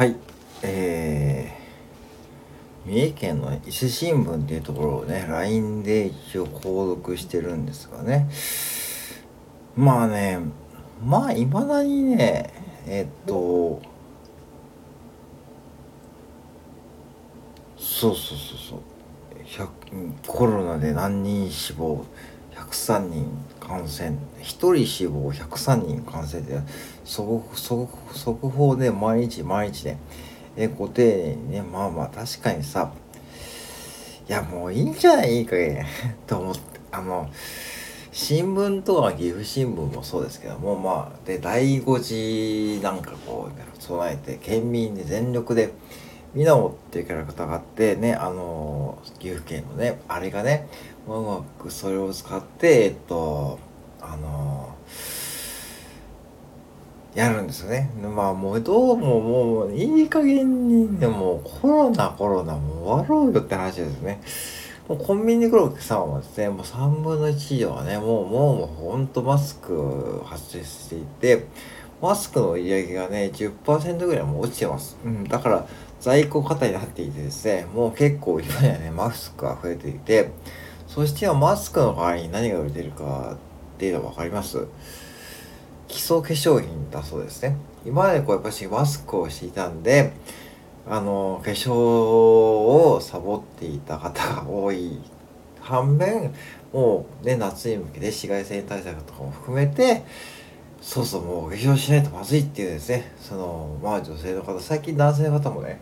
はい。えー、三重県の伊勢新聞っていうところをね LINE で一応購読してるんですがね。まあねまあいまだにねえっとそうそうそうそう。コロナで何人死亡103人感染1人死亡103人感染で速速報で毎日毎日ねえご丁寧にねまあまあ確かにさいやもういいんじゃないいい加減と思ってあの新聞とか岐阜新聞もそうですけどもまあで第5次なんかこう、備えて県民に全力でミナモっていうキャラクターがあってね、あの岐阜県のね、あれがね、うまくそれを使って、えっと、あのやるんですよね。まあもうどうももういい加減にね、もコロナコロナもう終わろうよって話ですね。もうコンビニに来るお客様はですね、もう3分の1以上はね、もうもうもうほんとマスク発生していて、マスクの売り上げがね、10%ぐらいも落ちてます。うん、だから、在庫過多になっていてですね、もう結構今やね、マスクが増えていて、そしてはマスクの代わりに何が売れてるかっていうのは分かります？基礎化粧品だそうですね。今までこうやっぱしマスクをしていたんで、あの、化粧をサボっていた方が多い反面、もうね、夏に向けて紫外線対策とかも含めて、そうそう、もう化粧しないとまずいっていうですね、その、まあ女性の方、最近男性の方もね、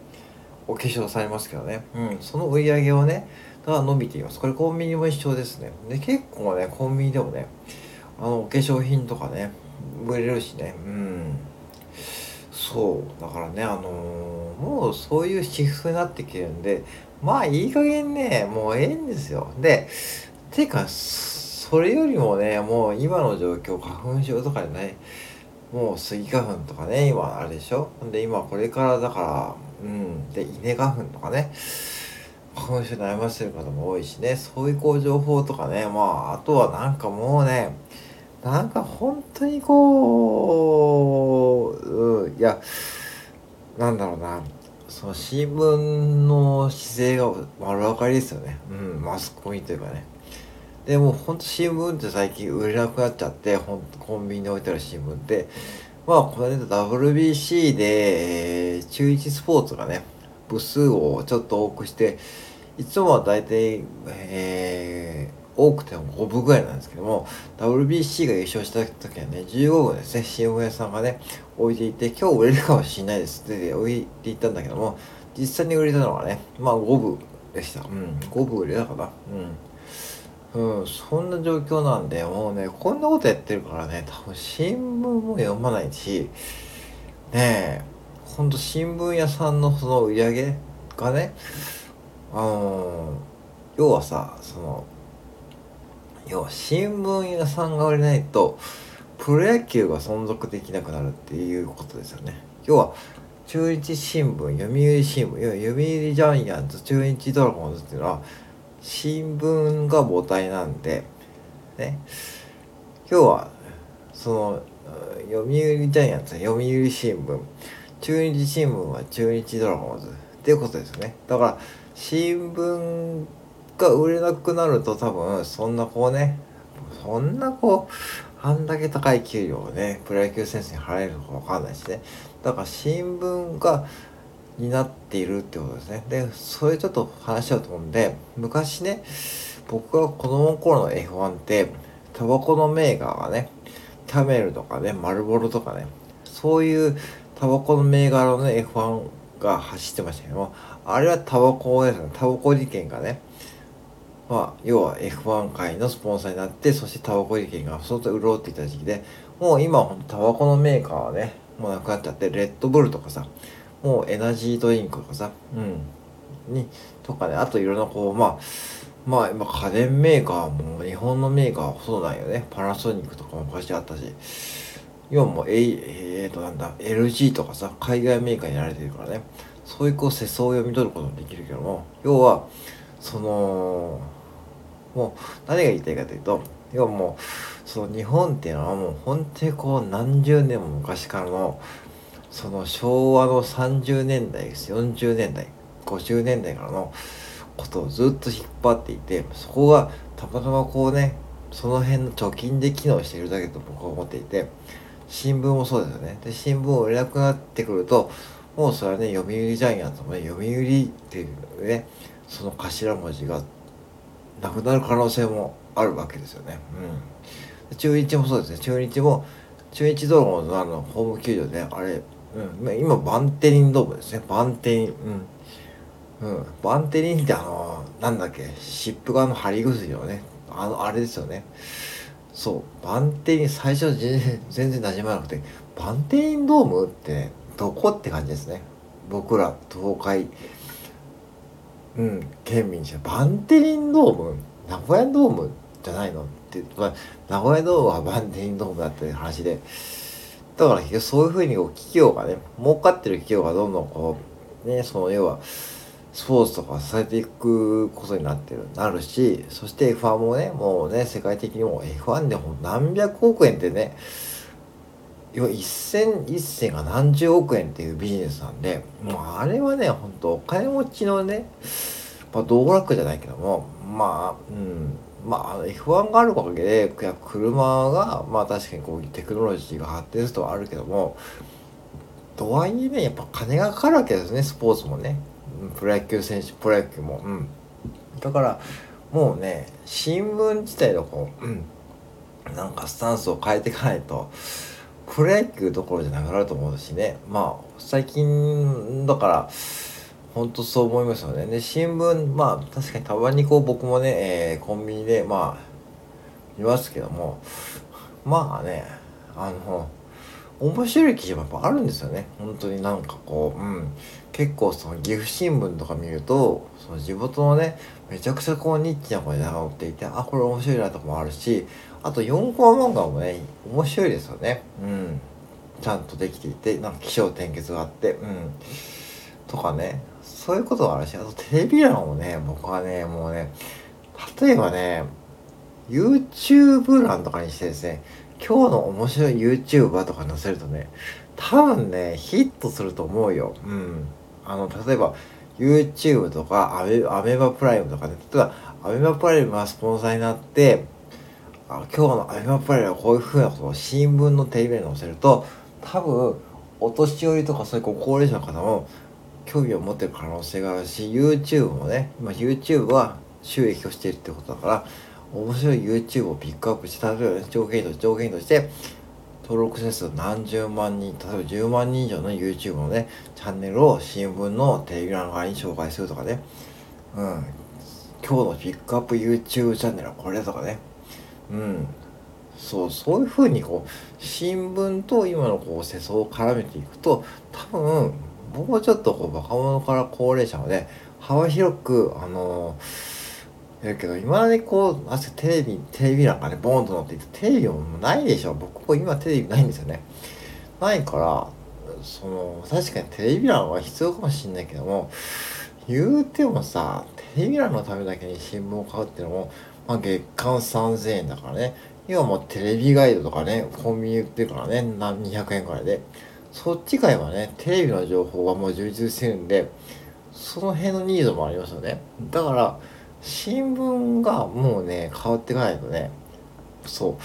お化粧されますけどね、うん、その売り上げをね、が伸びています。これコンビニも一緒ですね。で、結構ね、コンビニでもね、あの、お化粧品とかね、売れるしね、うん。そう。だからね、あのー、もうそういうシフトになってきてるんで、まあいい加減ね、もうええんですよ。で、ていうか、それよりもね、もう今の状況、花粉症とかでね、もうスギ花粉とかね、今あれでしょで、今これからだから、うん、で、稲花粉とかね、花粉症に悩ませてる方も多いしね、そういうこう情報とかね、まあ、あとはなんかもうね、なんか本当にこう、うん、いや、なんだろうな、その新聞の姿勢が丸分かりですよね。うん、マスコミというかね。でもほんと新聞って最近売れなくなっちゃってほんコンビニに置いてある新聞ってまあこの間 WBC で、えー、中日スポーツがね部数をちょっと多くしていつもは大体、えー、多くても5部ぐらいなんですけども WBC が優勝した時はね15部ですね新聞屋さんがね置いていて今日売れるかもしれないですって置いていったんだけども実際に売れたのはねまあ5部でした。うん5部売れたかなうん。うん、そんな状況なんで、もうね、こんなことやってるからね、多分新聞も読まないし、ねえ、ほんと新聞屋さんのその売り上げがね、あの、要はさ、その、要は新聞屋さんが売れないと、プロ野球が存続できなくなるっていうことですよね。要は、中日新聞、読売新聞、要は読売ジャイアンツ、中日ドラゴンズっていうのは、新聞が母体なんで、ね、今日はその読売ジャイアンツは読売新聞中日新聞は中日ドラゴンズ。ていうことですねだから新聞が売れなくなると多分そんなこうねそんなこうあんだけ高い給料をねプロ野球選手に払えるのか分かんないしねだから新聞がになっているってことですね。で、それちょっと話しちゃうと思うんで、昔ね、僕が子供の頃の F1 って、タバコのメーカーがね、キャメルとかね、マルボロとかね、そういうタバコの銘柄の、F1 が走ってましたけど、あれはタバコですね、タバコ事件がね、まあ、要は F1 界のスポンサーになって、そしてタバコ事件が相当潤っていた時期で、もう今タバコのメーカーはね、もうなくなっちゃって、レッドブルとかさ、もうエナジードリンクとかさ、うん、に、とかね、あといろんなこう、まあ、まあ今家電メーカーも日本のメーカーはほとんどないよね。パナソニックとかも昔あったし、今もええー、となんだ、LG とかさ、海外メーカーになられてるからね、そういうこう世相を読み取ることもできるけども、要は、その、もう何が言いたいかというと、要はもう、その日本っていうのはもう本当にこう何十年も昔からのその昭和の30年代40年代50年代からのことをずっと引っ張っていてそこがたまたまこうねその辺の貯金で機能しているだけと僕は思っていて新聞もそうですよね。で新聞を売れなくなってくるともうそれはね読売ジャイアンツもね読売っていうねその頭文字がなくなる可能性もあるわけですよね。うん、中日もそうですね。中日も中日ドラゴンのあのホーム球場であれ、うん、今バンテリンドームですね。バンテリンうん。うん。バンテリンってあのなんだっけ湿布側の貼り薬のねあのあれですよね。そうバンテリン最初全然全然馴染まなくてバンテリンドームってどこって感じですね。僕ら東海うん県民じゃバンテリンドーム名古屋ドームじゃないのって、名古屋ドームはバンテリンドームだって話でだからそういうふうにこう企業がね儲かってる企業がどんどんこうねその要はスポーツとかされていくことになってるなるしそして F1 もねもうね世界的にも F1 でも何百億円ってね要は一戦一戦が何十億円っていうビジネスなんでもうあれはね本当お金持ちのねまあ道楽じゃないけどもまあうんまあ F1 があるおかげで車がまあ確かにこうテクノロジーが発展するとはあるけどもとはいえねやっぱ金がかかるわけですねスポーツもね。プロ野球選手プロ野球も。うん。だからもうね新聞自体のこう、うん、なんかスタンスを変えていかないとプロ野球どころじゃなくなると思うしね。まあ最近だから本当そう思いますよね。で新聞まあ確かにたまにこう僕もね、えー、コンビニでまあ見ますけども。まあねあの面白い記事もやっぱあるんですよね。本当になんかこううん。結構その岐阜新聞とか見るとその地元のねめちゃくちゃこうニッチな声で名っていてあこれ面白いなとかもあるしあと4コマ漫画もね面白いですよね。うん。ちゃんとできていてなんか起承転結があってうん。とかね。そういうことがあるしあとテレビ欄もね僕はねもうね例えばね YouTube 欄とかにしてですね今日の面白い YouTuber とか載せるとね多分ねヒットすると思うよ。うん。あの例えば YouTube とかアメアメバプライムとかね。例えばアメバプライムがスポンサーになってあ今日のアメバプライムはこういうふうなことを新聞のテレビに載せると多分お年寄りとかそういう高齢者の方も興味を持ってる可能性があるし YouTube もね今 YouTube は収益をしているってことだから面白い YouTube をピックアップして例えば、ね、条件として条件として登録者数何十万人例えば10万人以上の YouTube のねチャンネルを新聞のテレビ欄側に紹介するとかね。うん。今日のピックアップ YouTube チャンネルはこれとかね。うん。そうそういうふうにこう新聞と今のこう世相を絡めていくと多分もうちょっとこう若者から高齢者まで幅広くあのー、やけど今までこうあテレビテレビ欄がねボーンと載っていてテレビもないでしょ。僕も今テレビないんですよね。ないからその確かにテレビ欄は必要かもしんないけども言うてもさテレビ欄のためだけに新聞を買うっていうのも、まあ、月間3000円だからね。今もうテレビガイドとかねコンビニ売ってるからね何200円くらいで。そっちからはねテレビの情報はもう充実してるんでその辺のニーズもありますよね。だから新聞がもうね変わっていかないとね。そ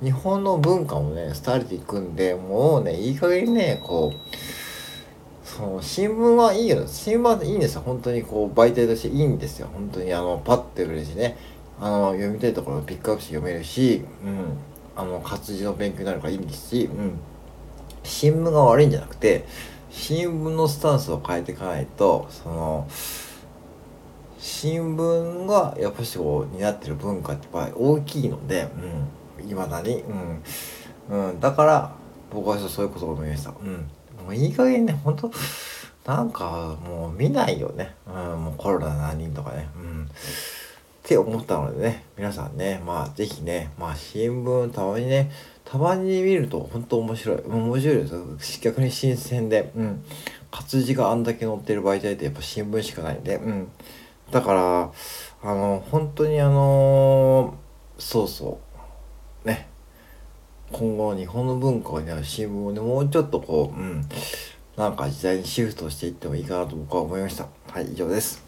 う。日本の文化もね廃れていくんでもうねいい加減にねこうその新聞はいいよ。新聞はいいんですよ。本当にこう媒体としていいんですよ。本当にあのパッてくるしね。あの読みたいところをピックアップして読めるし、うん、あの活字の勉強になるからいいんですし、うん、新聞が悪いんじゃなくて新聞のスタンスを変えていかないとその新聞がやっぱしこう担ってる文化ってやっぱ大きいのでいま、うん、だに、うんうん、だから僕はそういうことを思いました。うん、もういい加減ね本当なんかもう見ないよね、うん、もうコロナ何人とかね。うんって思ったのでね、皆さんね、まあぜひね、まあ新聞たまにね、たまに見ると本当面白い。面白いです逆に新鮮で、うん。活字があんだけ載ってる媒体ってやっぱ新聞しかないんで、うん。だから、あの、本当にあの、そうそう、ね。今後日本の文化を担う新聞をね、もうちょっとこう、うん、なんか時代にシフトしていってもいいかなと僕は思いました。はい、以上です。